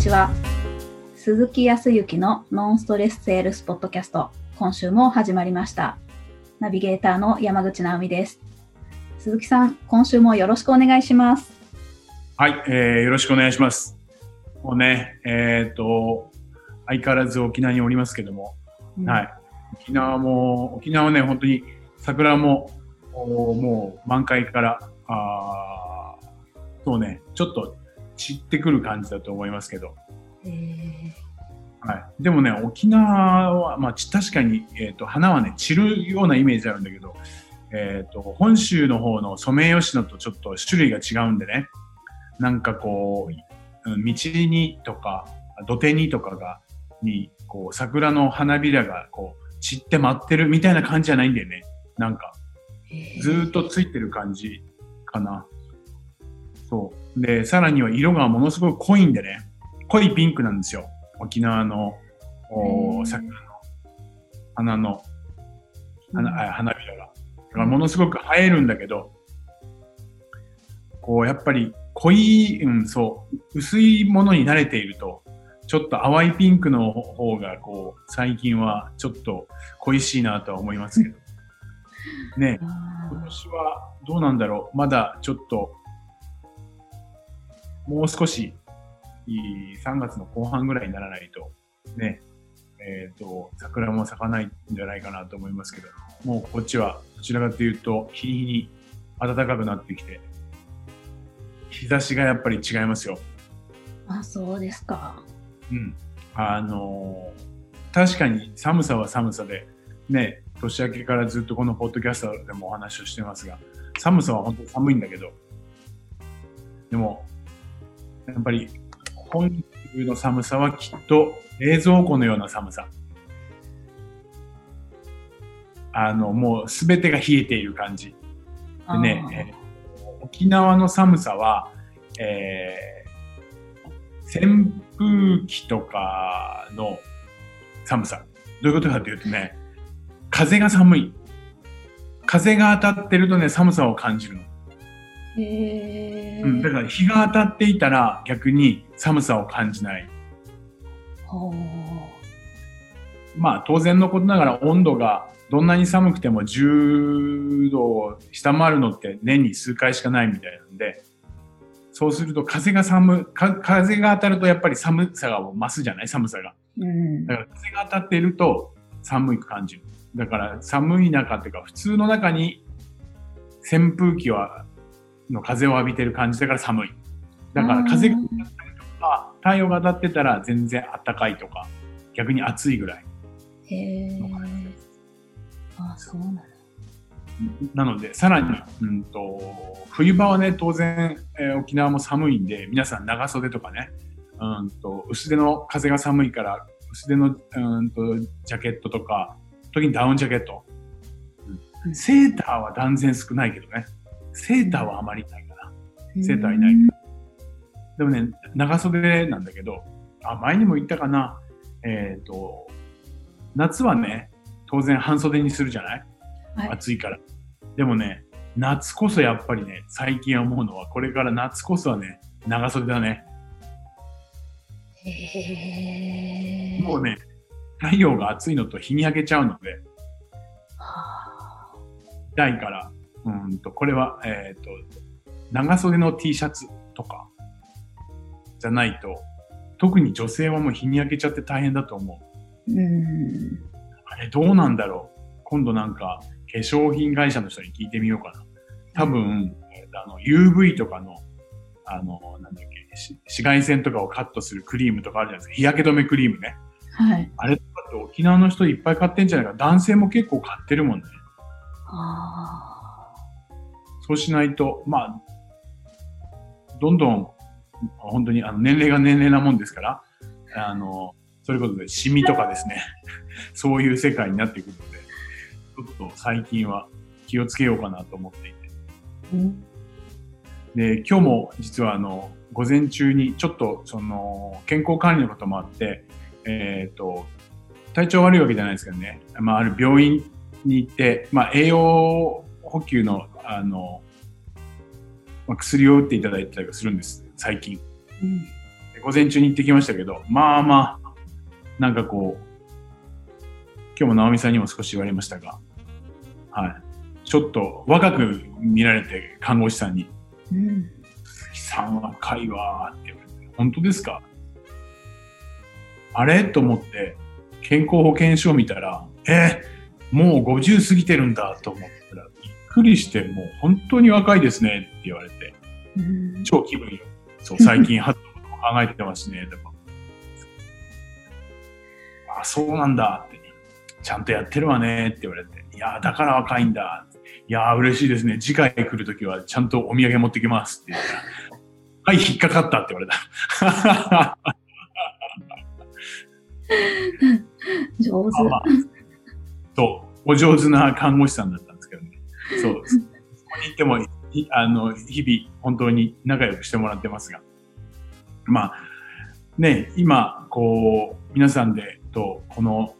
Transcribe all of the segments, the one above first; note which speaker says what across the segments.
Speaker 1: ちは。鈴木康之のノンストレスセールスポッドキャスト、今週も始まりました。ナビゲーターの山口直美です。鈴木さん、今週もよろしくお願いします。
Speaker 2: はい、えー、よろしくお願いします。もうね、えっ、と、相変わらず沖縄におりますけども、はい。沖縄も、沖縄はね、本当に桜も、おもう満開から、あーそうね、ちょっと散ってくる感じだと思いますけど、
Speaker 1: い。え
Speaker 2: はい。でもね、沖縄は、まあ、ち確かに、えっ、と、花はね、散るようなイメージあるんだけど、えっ、と、本州の方のソメイヨシノとちょっと種類が違うんでね、なんかこう、うん道にとか、土手にとかが、に、こう、桜の花びらが、こう、散って待ってるみたいな感じじゃないんだよね。なんか、
Speaker 1: ー
Speaker 2: ずーっとついてる感じかな。そう。で、さらには色がものすごく濃いんでね、濃いピンクなんですよ。沖縄のお
Speaker 1: へー
Speaker 2: 桜の花の花,、花びらが。だからものすごく映えるんだけど、こうやっぱり濃い、うん、そう、薄いものに慣れていると、ちょっと淡いピンクの方が、こう、最近はちょっと恋しいなとは思いますけど。ね
Speaker 1: あ
Speaker 2: 今年はどうなんだろうまだちょっと、もう少し、いい3月の後半ぐらいにならないと、ね、えっ、と、桜も咲かないんじゃないかなと思いますけど、もうこっちは、どちらかというと、日に日に暖かくなってきて、日差しがやっぱり違いますよ。
Speaker 1: ーあ、そうですか。
Speaker 2: うん。あのー確かに寒さは寒さで、ね、年明けからずっとこのポッドキャストでもお話をしてますが、寒さは本当に寒いんだけど、でも、やっぱり本州の寒さはきっと冷蔵庫のような寒さ。あの、もうすべてが冷えている感じ。でね、えー沖縄の寒さは、えー扇風機とかの寒さ。どういうことかというとね、風が寒い。風が当たってるとね、寒さを感じるの。うん、だから日が当たっていたら逆に寒さを感じない。まあ当然のことながら温度がどんなに寒くても10度を下回るのって年に数回しかないみたいなんで、そうすると風が寒か、風が当たるとやっぱり寒さが増すじゃない？寒さが。
Speaker 1: うん
Speaker 2: だから風が当たっていると寒い感じる。だから寒い中っていうか普通の中に扇風機はの風を浴びてる感じだから寒い。だから風が当たったりとか太陽が当たってたら全然暖かいとか逆に暑いぐらい。
Speaker 1: へーあ、そうなんだ。
Speaker 2: なので、さらに、うんと、冬場はね、当然、えー沖縄も寒いんで、皆さん長袖とかね、うんと、薄手の風が寒いから、薄手の、うんと、ジャケットとか、時にダウンジャケット。うんセーターは断然少ないけどね。セーターはあまりいないかな。セーターいない。でもね、長袖なんだけど、あ、前にも言ったかな。えっ、と、夏はね、当然半袖にするじゃない？
Speaker 1: はい
Speaker 2: 暑いから。でもね、夏こそやっぱりね、最近思うのは、これから夏こそはね、長袖だね。
Speaker 1: へー
Speaker 2: もうね、太陽が暑いのと日に焼けちゃうので、
Speaker 1: は
Speaker 2: 痛いから、うんと、これは、えっ、と、長袖の T シャツとか、じゃないと、特に女性はもう日に焼けちゃって大変だと思う。
Speaker 1: ーうん
Speaker 2: あれどうなんだろう今度なんか化粧品会社の人に聞いてみようかな。多分、えーとあの UV とかの、あの、なんだっけ、し紫外線とかをカットするクリームとかあるじゃないですか。日焼け止めクリームね。
Speaker 1: はい。
Speaker 2: あれとかって沖縄の人いっぱい買ってんじゃないか。男性も結構買ってるもんね。
Speaker 1: あ
Speaker 2: そうしないと、まあ、どんどん、本当にあの年齢が年齢なもんですから、あの、それこそでシミとかですね、そういう世界になってくるので、ちょっと最近は気をつけようかなと思っていて。
Speaker 1: ーうん。
Speaker 2: で、今日も実はあの、午前中にちょっとその、健康管理のこともあって、えっ、と、体調悪いわけじゃないですけどね、まあ、ある病院に行って、まあ、栄養補給の、あの、まあ、薬を打っていただいたりするんです、最近。で午前中に行ってきましたけど、まあまあ、なんかこう、今日も直美さんにも少し言われましたが、はい。ちょっと若く見られて、看護師さんに。うん。鈴木さん若いわって言われて、本当ですかあれ？と思って、健康保険証を見たら、えー、もう50過ぎてるんだと思ったら、びっくりして、もう本当に若いですねって言われて、超気分よ。そう、最近ハット考えてますね、とか。あ、そうなんだって、ちゃんとやってるわねって言われて、いや、だから若いんだ。いや、嬉しいですね。次回来るときはちゃんとお土産持ってきますって言ったら、はい、引っかかったって言われた。
Speaker 1: 上手、まあ、
Speaker 2: そう、お上手な看護師さんだったんですね。そう、そこに行っても、あの、日々本当に仲良くしてもらってますが。まあ、ね、今、こう、皆さんで、と、この、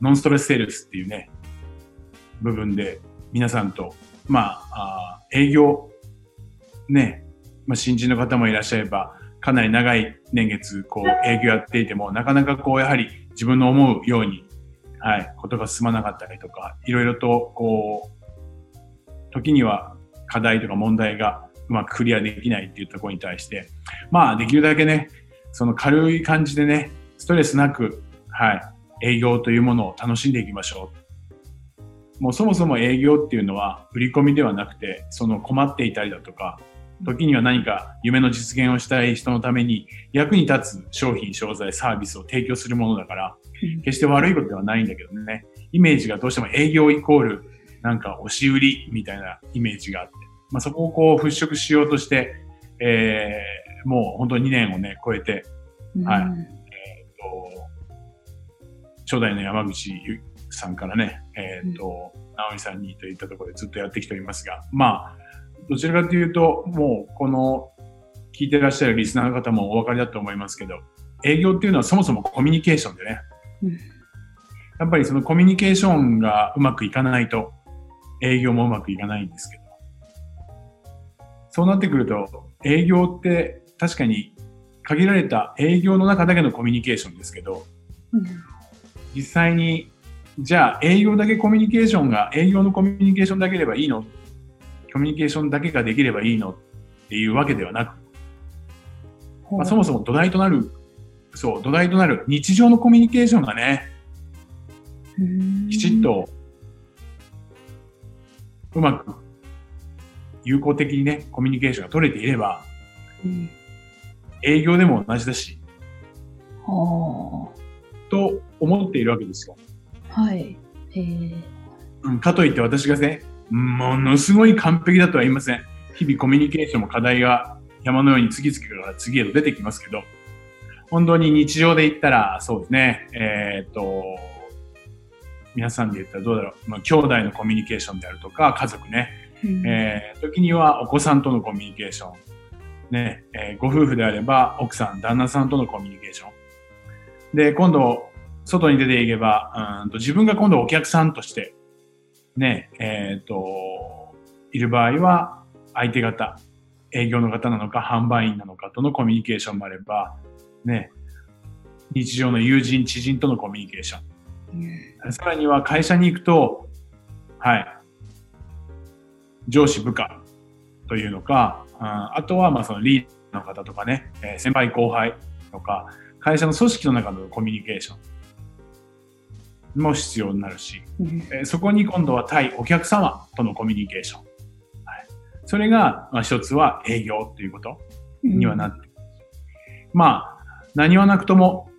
Speaker 2: ノンストレスセールスっていうね、部分で、皆さんと、まあ、あ営業、ね、まあ、新人の方もいらっしゃれば、かなり長い年月、こう、営業やっていても、なかなかこう、やはり自分の思うように、はい、ことが進まなかったりとか、いろいろと、こう、時には課題とか問題がうまくクリアできないっていうところに対して、まあ、できるだけね、その軽い感じでね、ストレスなく、はい、営業というものを楽しんでいきましょう。もうそもそも営業っていうのは売り込みではなくて、その困っていたりだとか、時には何か夢の実現をしたい人のために役に立つ商品、商材、サービスを提供するものだから、決して悪いことではないんだけどね、イメージがどうしても営業イコールなんか押し売りみたいなイメージがあって、まあ、そこをこう払拭しようとして、えー、もう本当に2年をね、超えて、はい。えっ、ー、と、初代の山口さんからね、えっ、ー、と、直美さんにといったところでずっとやってきておりますが、まあ、どちらかというと、もうこの聞いてらっしゃるリスナーの方もお分かりだと思いますけど、営業っていうのはそもそもコミュニケーションでね、うん、やっぱりそのコミュニケーションがうまくいかないと、営業もうまくいかないんですけど、そうなってくると、営業って確かに限られた営業の中だけのコミュニケーションですけど、うん、実際に、じゃあ営業だけコミュニケーションが、営業のコミュニケーションだければいいの？コミュニケーションだけができればいいのっていうわけではなく、まあ、そもそも土台となる、そう、土台となる日常のコミュニケーションがね、きちっとうまく有効的にね、コミュニケーションが取れていれば、うん、営業でも同じだし、と思っているわけですよ。
Speaker 1: はい。えー、
Speaker 2: うん、かといって私がね、ものすごい完璧だとは言いません。日々コミュニケーションも課題が山のように次々から次へと出てきますけど、本当に日常で言ったら、そうですね、えっ、と、皆さんで言ったらどうだろう、まあ、兄弟のコミュニケーションであるとか、家族ね、うん、えー、時にはお子さんとのコミュニケーション、ね、えー、ご夫婦であれば奥さん、旦那さんとのコミュニケーション。で、今度、外に出ていけば、うんと自分が今度お客さんとしてね、えっ、ー、と、いる場合は、相手方、営業の方なのか、販売員なのかとのコミュニケーションもあれば、ね、日常の友人、知人とのコミュニケーション。うん、さらには会社に行くと、はい、上司部下というのか、ああとはまあそのリーダーの方とかね、え先輩後輩とか、会社の組織の中のコミュニケーション。も必要になるし、えそこに今度は対お客様とのコミュニケーション。はい、それが、まあ、一つは営業ということにはなって、うん、まあ、何はなくとも、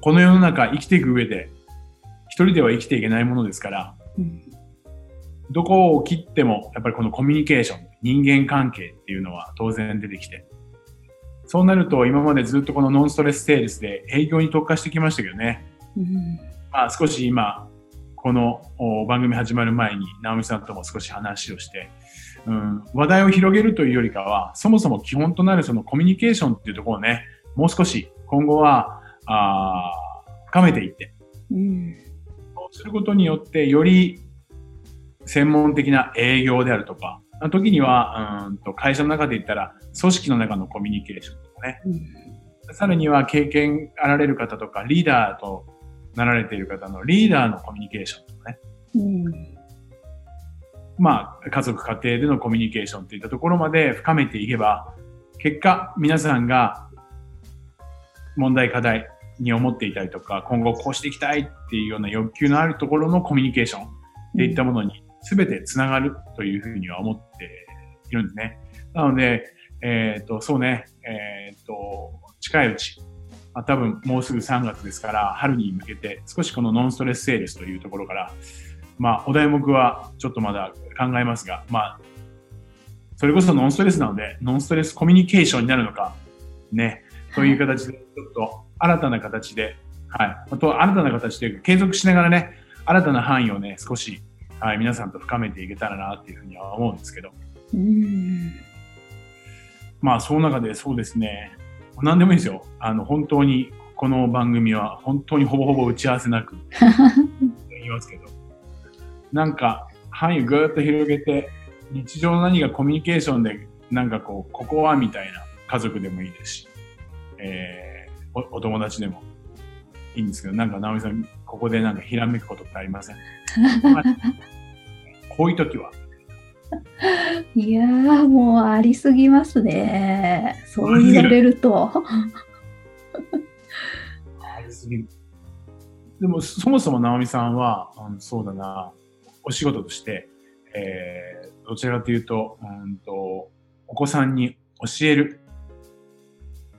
Speaker 2: この世の中生きていく上で、一人では生きていけないものですから、うん、どこを切っても、やっぱりこのコミュニケーション、人間関係っていうのは当然出てきて、そうなると今までずっとこのノンストレスセールスで営業に特化してきましたけどね、うん。まあ、少し今、この番組始まる前に、直美さんとも少し話をして、うん、話題を広げるというよりかは、そもそも基本となるそのコミュニケーションっていうところをね、もう少し今後は、あ深めていって、うん、することによって、より専門的な営業であるとか、時には、うんと会社の中で言ったら、組織の中のコミュニケーションとかね、うん、さらには経験あられる方とか、リーダーとなられている方のリーダーのコミュニケーションとかね。
Speaker 1: うん。
Speaker 2: まあ、家族、家庭でのコミュニケーションっていったところまで深めていけば、結果、皆さんが問題、課題に思っていたりとか、今後こうしていきたいっていうような欲求のあるところのコミュニケーションっていったものに全てつながるというふうには思っているんですね。なので、えっ、と、そうね、えっ、と、近いうち、まあ、多分もうすぐ3月ですから、春に向けて少しこのノンストレスセールスというところから、まあ、お題目はちょっとまだ考えますが、まあ、それこそノンストレスなので、ノンストレスコミュニケーションになるのか、ね、そういう形で、ちょっと新たな形で、はい、あと新たな形で継続しながらね、新たな範囲をね、少し、はい、皆さんと深めていけたらなっていうふうには思うんですけど、
Speaker 1: うん。
Speaker 2: まあ、その中でそうですね、何でもいいですよ。あの、本当に、この番組は本当にほぼほぼ打ち合わせなく 言いますけど、なんか範囲をぐーっと広げて、日常の何かコミュニケーションで、なんかこう、ここはみたいな家族でもいいですし、えー、おお友達でもいいんですけど、なんか直美さん、ここでなんかひらめくことってありません？こういう時は、
Speaker 1: いやー、もうありすぎますね。そう言われると。
Speaker 2: ありすぎる。でも、そもそも直美さんは、うん、そうだな、お仕事として、えー、どちらかというと、うんと、お子さんに教える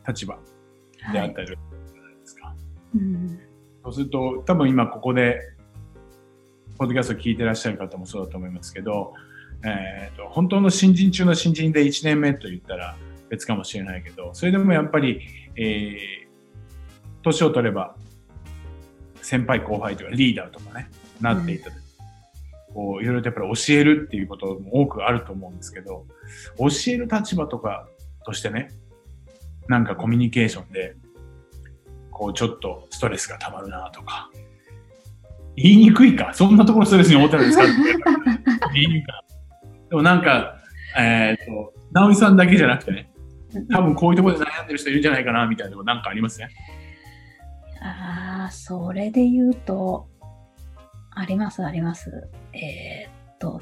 Speaker 2: 立場であったりじゃないですか。
Speaker 1: うん。
Speaker 2: そうすると、多分今ここで、ポッドキャストを聞いてらっしゃる方もそうだと思いますけど、えー、と本当の新人中の新人で1年目と言ったら別かもしれないけど、それでもやっぱり、えー、年を取れば先輩後輩とかリーダーとかね、なっていった時、こういろいろとやっぱり教えるっていうことも多くあると思うんですけど、教える立場とかとしてね、なんかコミュニケーションで、こうちょっとストレスが溜まるなとか、言いにくいか、そんなところストレスに思ってるんですか？言いにくいか。でもなんか、えっ、と、直美さんだけじゃなくてね、多分こういうところで悩んでる人いるんじゃないかなみたいなのもなんかありますね？
Speaker 1: ああ、それで言うと、あります、あります。えーっと、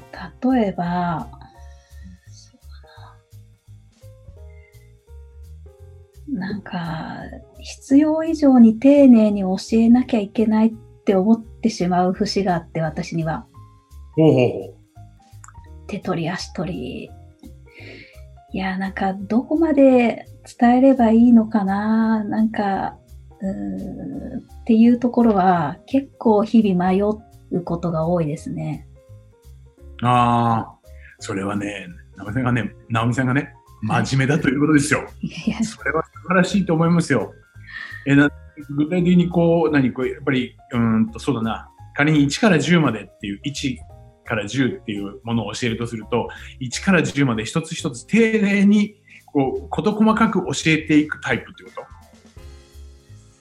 Speaker 1: 例えば、な。なんか、必要以上に丁寧に教えなきゃいけないって思ってしまう節があって、私には。
Speaker 2: ほうほうほ
Speaker 1: 手取り足取り。いや、なんか、どこまで伝えればいいのかななんか、うーんっていうところは結構日々迷うことが多いですね。
Speaker 2: う。ああ、それはね、直美さんがね、直美さんがね、真面目だということですよ。
Speaker 1: いやいや、
Speaker 2: それはらしいと思いますよ。えな具体的にこう、何こう、やっぱり、うーんと、そうだな。仮に1から10までっていう、1から10っていうものを教えるとすると、1から10まで一つ一つ丁寧に、こう、事細かく教えていくタイプってこと？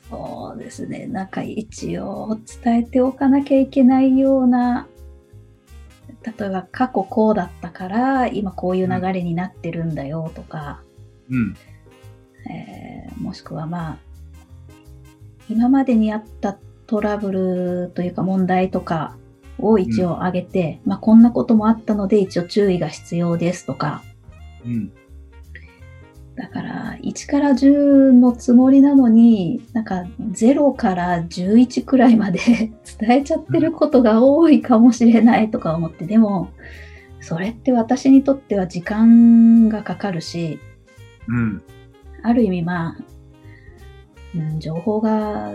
Speaker 1: そうですね。なんか一応伝えておかなきゃいけないような、例えば過去こうだったから今こういう流れになってるんだよとか、
Speaker 2: うん。
Speaker 1: えーもしくはまあ、今までにあったトラブルというか問題とかを一応挙げて、まあこんなこともあったので一応注意が必要ですとか、
Speaker 2: うん。
Speaker 1: だから1から10のつもりなのに、なんか0から11くらいまで 伝えちゃってることが多いかもしれないとか思って、でも、それって私にとっては時間がかかるし、
Speaker 2: うん。
Speaker 1: ある意味まあ、うん、情報が、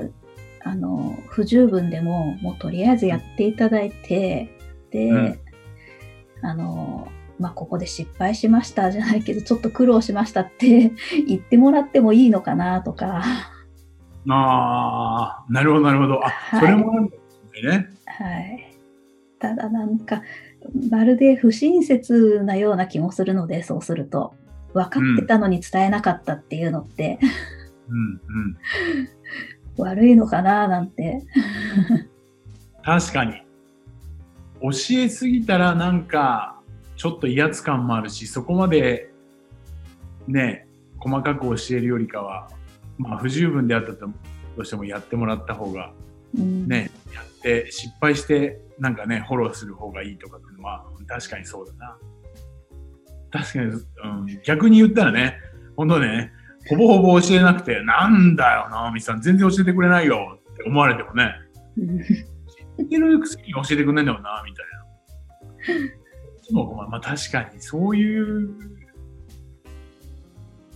Speaker 1: あの、不十分でも、もうとりあえずやっていただいて、で、
Speaker 2: うん
Speaker 1: あの、まあ、ここで失敗しましたじゃないけど、ちょっと苦労しましたって 言ってもらってもいいのかなとか、
Speaker 2: ああ、なるほど、なるほど。あ、
Speaker 1: はい
Speaker 2: それもあるんですね。
Speaker 1: はい。ただなんか、まるで不親切なような気もするので、そうすると。分かってたのに伝えなかったっていうのって、
Speaker 2: うん、うん。
Speaker 1: 悪いのかななんて。
Speaker 2: 確かに。教えすぎたらなんか、ちょっと威圧感もあるし、そこまで、ね、細かく教えるよりかは、まあ不十分であったとどうしてもやってもらった方が
Speaker 1: うん
Speaker 2: ね、やって失敗してなんかねフォローする方がいいとかっていうのは確かにそうだな確かに、うん、逆に言ったらね本当ねほぼほぼ教えなくてなんだよ直美さん全然教えてくれないよって思われてもね
Speaker 1: うん
Speaker 2: いけるくせに教えてくれないんだよなみたいな。でもまあまあ確かにそういう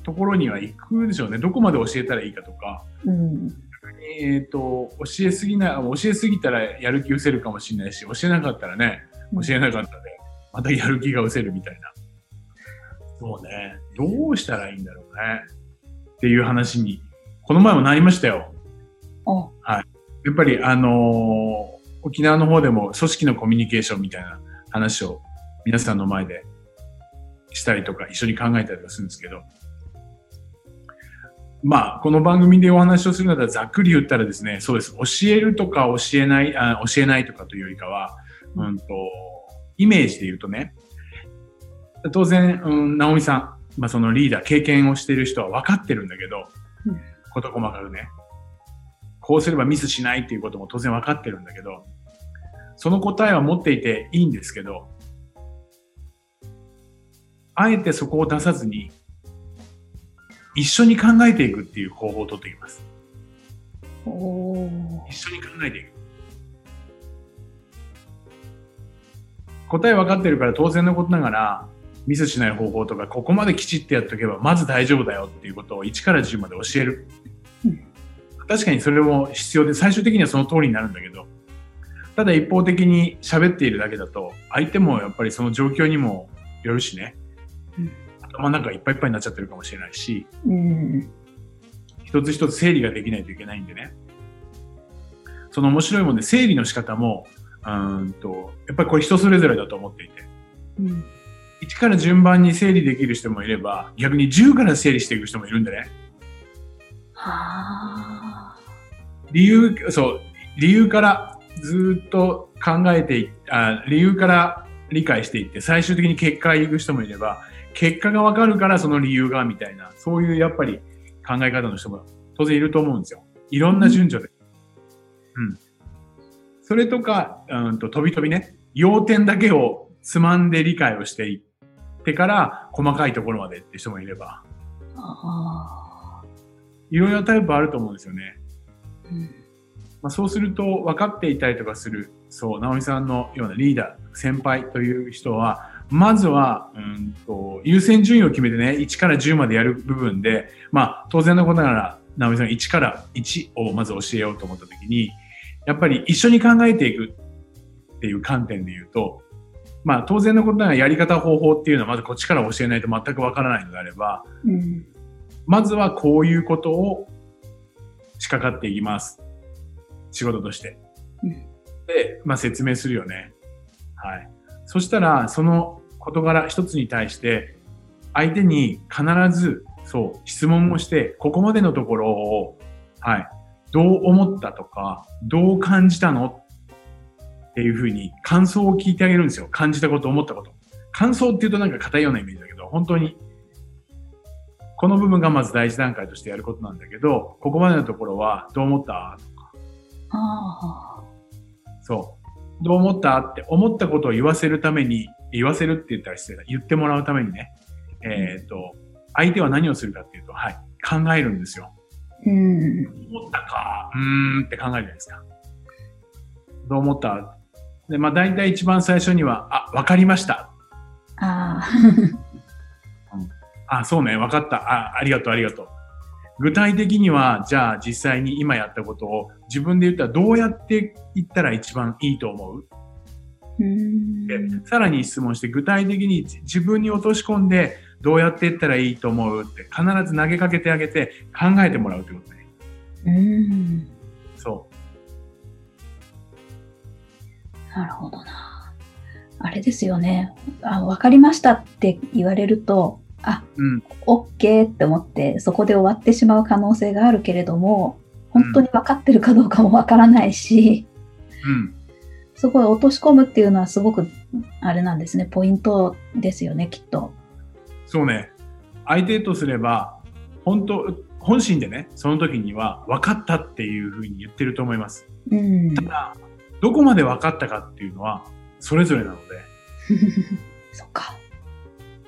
Speaker 2: ところには行くでしょうね。どこまで教えたらいいかとか。
Speaker 1: うん。
Speaker 2: えっ、と、教えすぎない、教えすぎたらやる気失せるかもしれないし、教えなかったらね、教えなかったで、またやる気が失せるみたいな。そうね、どうしたらいいんだろうね。っていう話に、この前もなりましたよ。
Speaker 1: お
Speaker 2: やっぱり、あのー沖縄の方でも組織のコミュニケーションみたいな話を皆さんの前でしたりとか、一緒に考えたりとかするんですけど、まあ、この番組でお話をするならざっくり言ったらですね、そうです。教えるとか教えない、あ教えないとかというよりかは、うんと、イメージで言うとね、当然、うん、直美さん、まあそのリーダー、経験をしている人は分かってるんだけど、
Speaker 1: うん
Speaker 2: こと細かくね、こうすればミスしないっていうことも当然分かってるんだけど、その答えは持っていていいんですけど、あえてそこを出さずに、一緒に考えていくっていう方法をとっていきます。一緒に考えていく。答え分かってるから当然のことながら、ミスしない方法とか、ここまできちってやっとけば、まず大丈夫だよっていうことを1から10まで教える
Speaker 1: うん。
Speaker 2: 確かにそれも必要で、最終的にはその通りになるんだけど、ただ一方的に喋っているだけだと、相手もやっぱりその状況にもよるしね
Speaker 1: うん、
Speaker 2: 頭の中がいっぱいいっぱいになっちゃってるかもしれないし、
Speaker 1: うん
Speaker 2: 一つ一つ整理ができないといけないんでね。その面白いもんで整理の仕方も、うーんと、やっぱりこれ人それぞれだと思っていて。
Speaker 1: うん
Speaker 2: 1から順番に整理できる人もいれば、逆に10から整理していく人もいるんでね。
Speaker 1: はあ
Speaker 2: 理由、そう、理由からずーっと考えていあ、理由から理解していって、最終的に結果へ行く人もいれば、結果がわかるからその理由がみたいな、そういうやっぱり考え方の人も当然いると思うんですよ。いろんな順序で。うん。それとか、うんと、飛び飛びね、要点だけをつまんで理解をしていってから、細かいところまでって人もいれば、
Speaker 1: あ
Speaker 2: いろいろなタイプあると思うんですよね。
Speaker 1: ーうん。
Speaker 2: まあ、そうすると分かっていたりとかする、そう、直美さんのようなリーダー、先輩という人は、まずは、うんと、優先順位を決めてね、1から10までやる部分で、まあ、当然のことながら、直美さんが1から1をまず教えようと思ったときに、やっぱり一緒に考えていくっていう観点で言うと、まあ、当然のことながらやり方方法っていうのはまずこっちから教えないと全くわからないのであれば、
Speaker 1: うん
Speaker 2: まずはこういうことを仕掛かっていきます。仕事として。
Speaker 1: うん
Speaker 2: で、まあ説明するよね。はい。そしたら、その事柄一つに対して、相手に必ず、そう、質問をして、ここまでのところを、はい、どう思ったとか、どう感じたのっていうふうに感想を聞いてあげるんですよ。感じたこと、思ったこと。感想って言うとなんか硬いようなイメージだけど、本当にこの部分がまず第一段階としてやることなんだけど、ここまでのところはどう思った？
Speaker 1: あ
Speaker 2: そう。どう思った？って思ったことを言わせるために、言わせるって言ったら失礼だ。言ってもらうためにね。えっ、と、相手は何をするかっていうと、はい。考えるんですよ。
Speaker 1: ーうん
Speaker 2: 思ったか、うーんって考えるじゃないですか。どう思った？で、まあ大体一番最初には、あ、わかりました。
Speaker 1: あ
Speaker 2: あ、そうね、わかった。あ、ありがとう、ありがとう。具体的には、じゃあ実際に今やったことを自分で言ったらどうやって言ったら一番いいと思う？で、さらに質問して具体的に自分に落とし込んでどうやって言ったらいいと思う？って必ず投げかけてあげて考えてもらうということね。
Speaker 1: うん
Speaker 2: そ
Speaker 1: なるほどな。あれですよね。あ、わかりましたって言われると、あ、
Speaker 2: う。うん。
Speaker 1: オッケーって思って、そこで終わってしまう可能性があるけれども、本当に分かってるかどうかもわからないし、
Speaker 2: うん。
Speaker 1: そこへ落とし込むっていうのはすごく、あれなんですね、ポイントですよね、きっと。
Speaker 2: そうね。相手とすれば、本当、本心でね、その時には分かったっていうふうに言ってると思います。
Speaker 1: うん。
Speaker 2: ただ、どこまで分かったかっていうのは、それぞれなので、
Speaker 1: そっか。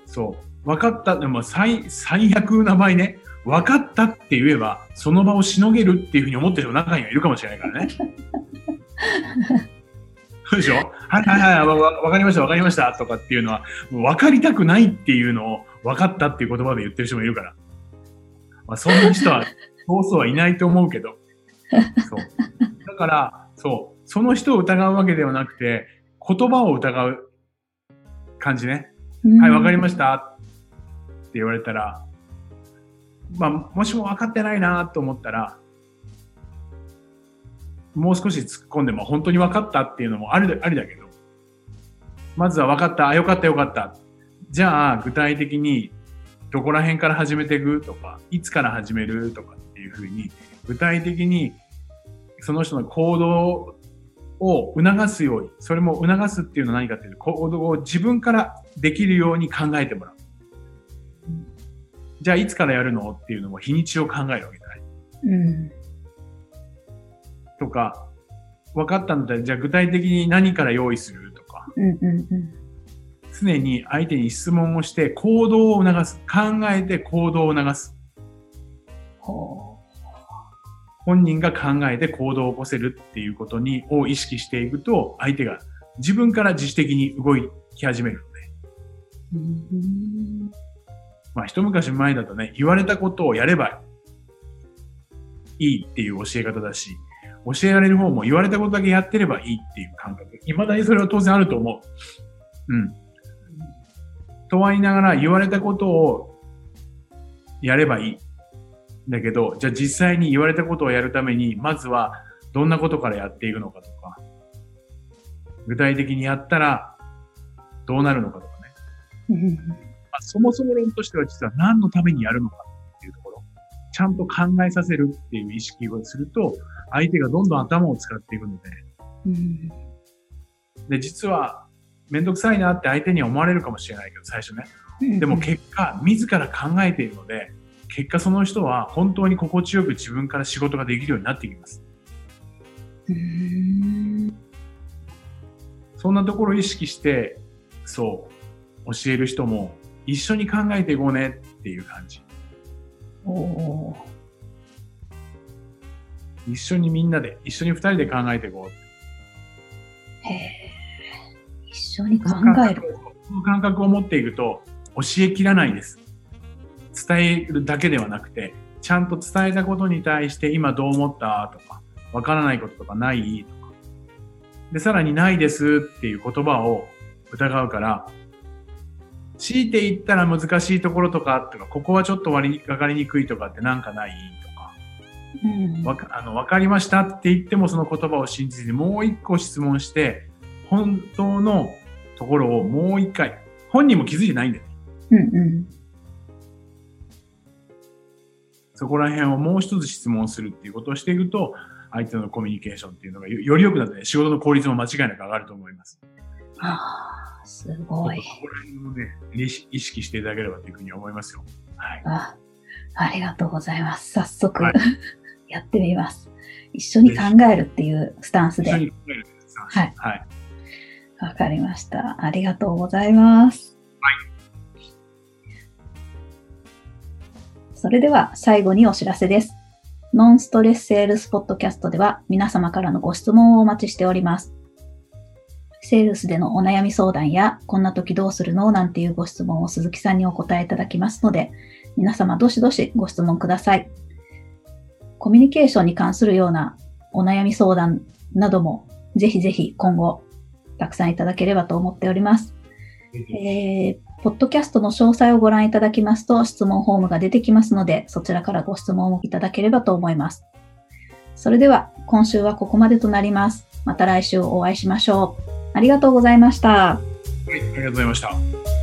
Speaker 2: そう。分かった、でも最、最悪な場合ね、分かったって言えば、その場をしのげるっていうふうに思ってる人も中にはいるかもしれないからね。そうでしょ？はいはいはい、わかりました、わかりました、とかっていうのは、分かりたくないっていうのを分かったっていう言葉で言ってる人もいるから。まあ、そんな人は、そうそうはいないと思うけど。そう。だから、そう、その人を疑うわけではなくて、言葉を疑う感じね。はい、わかりま
Speaker 1: し
Speaker 2: した。って言われたら、まあ、もしも分かってないなと思ったら、もう少し突っ込んでも本当に分かったっていうのもありだありだけど、まずは分かった、あ、よかったよかった。じゃあ、具体的にどこら辺から始めていく？とか、いつから始める？とかっていうふうに、具体的にその人の行動を促すように、それも促すっていうのは何かっていうと、行動を自分からできるように考えてもらう。じゃあ、いつからやるのっていうのも日にちを考えるわけじゃない。
Speaker 1: うん。
Speaker 2: とか、分かったんだったら、じゃあ具体的に何から用意するとか、
Speaker 1: うんうんうん。
Speaker 2: 常に相手に質問をして行動を促す。考えて行動を促す。
Speaker 1: ほ
Speaker 2: 本人が考えて行動を起こせるっていうことに、を意識していくと、相手が自分から自主的に動き始めるので。まあ、一昔前だとね、言われたことをやればいいっていう教え方だし、教えられる方も言われたことだけやってればいいっていう感覚。未だにそれは当然あると思う。うん。とは言いながら言われたことをやればいい。だけど、じゃあ実際に言われたことをやるために、まずはどんなことからやっていくのかとか、具体的にやったらどうなるのかとかね。
Speaker 1: うん。
Speaker 2: まあ、そもそも論としては実は何のためにやるのかっていうところ、ちゃんと考えさせるっていう意識をすると、相手がどんどん頭を使っていくので、
Speaker 1: うん。
Speaker 2: で、実は、めんどくさいなって相手には思われるかもしれないけど、最初ね。でも結果、自ら考えているので、結果その人は本当に心地よく自分から仕事ができるようになってきます。
Speaker 1: うん。
Speaker 2: そんなところを意識して、そう、教える人も一緒に考えていこうねっていう感じ。
Speaker 1: おお
Speaker 2: 一緒にみんなで、一緒に二人で考えていこう。
Speaker 1: ー。へえ。一緒に考える。
Speaker 2: この感覚を持っていくと教えきらないです。伝えるだけではなくて、ちゃんと伝えたことに対して今どう思ったとか、わからないこととかない？とか。で、さらにないですっていう言葉を疑うから、強いて言ったら難しいところとか、とか、ここはちょっと割り、わかりにくいとかってなんかない？とか、
Speaker 1: うん。
Speaker 2: あのわかりましたって言ってもその言葉を信じずにもう一個質問して、本当のところをもう一回、本人も気づいてないんだよね。
Speaker 1: うんうん。
Speaker 2: そこら辺をもう一つ質問するっていうことをしていくと、相手のコミュニケーションっていうのがよより良くなって、ね、仕事の効率も間違いなく上がると思います。
Speaker 1: ああ、すごい。
Speaker 2: ここら辺をね、意識していただければというふうに思いますよ。はい。
Speaker 1: あ、ありがとうございます。早速、
Speaker 2: はい
Speaker 1: やってみます。一緒に考えるっていうスタンスで。
Speaker 2: 一緒に考える
Speaker 1: はい。
Speaker 2: はい。
Speaker 1: わかりました。ありがとうございます。それでは最後にお知らせです。ノンストレスセールスポッドキャストでは皆様からのご質問をお待ちしております。セールスでのお悩み相談や、こんな時どうするのなんていうご質問を鈴木さんにお答えいただきますので、皆様どしどしご質問ください。コミュニケーションに関するようなお悩み相談なども、ぜひぜひ今後たくさんいただければと思っております。えー、ポッドキャストの詳細をご覧いただきますと質問フォームが出てきますので、そちらからご質問をいただければと思います。それでは今週はここまでとなります。また来週お会いしましょう。ありがとうございました。
Speaker 2: はい、ありがとうございました。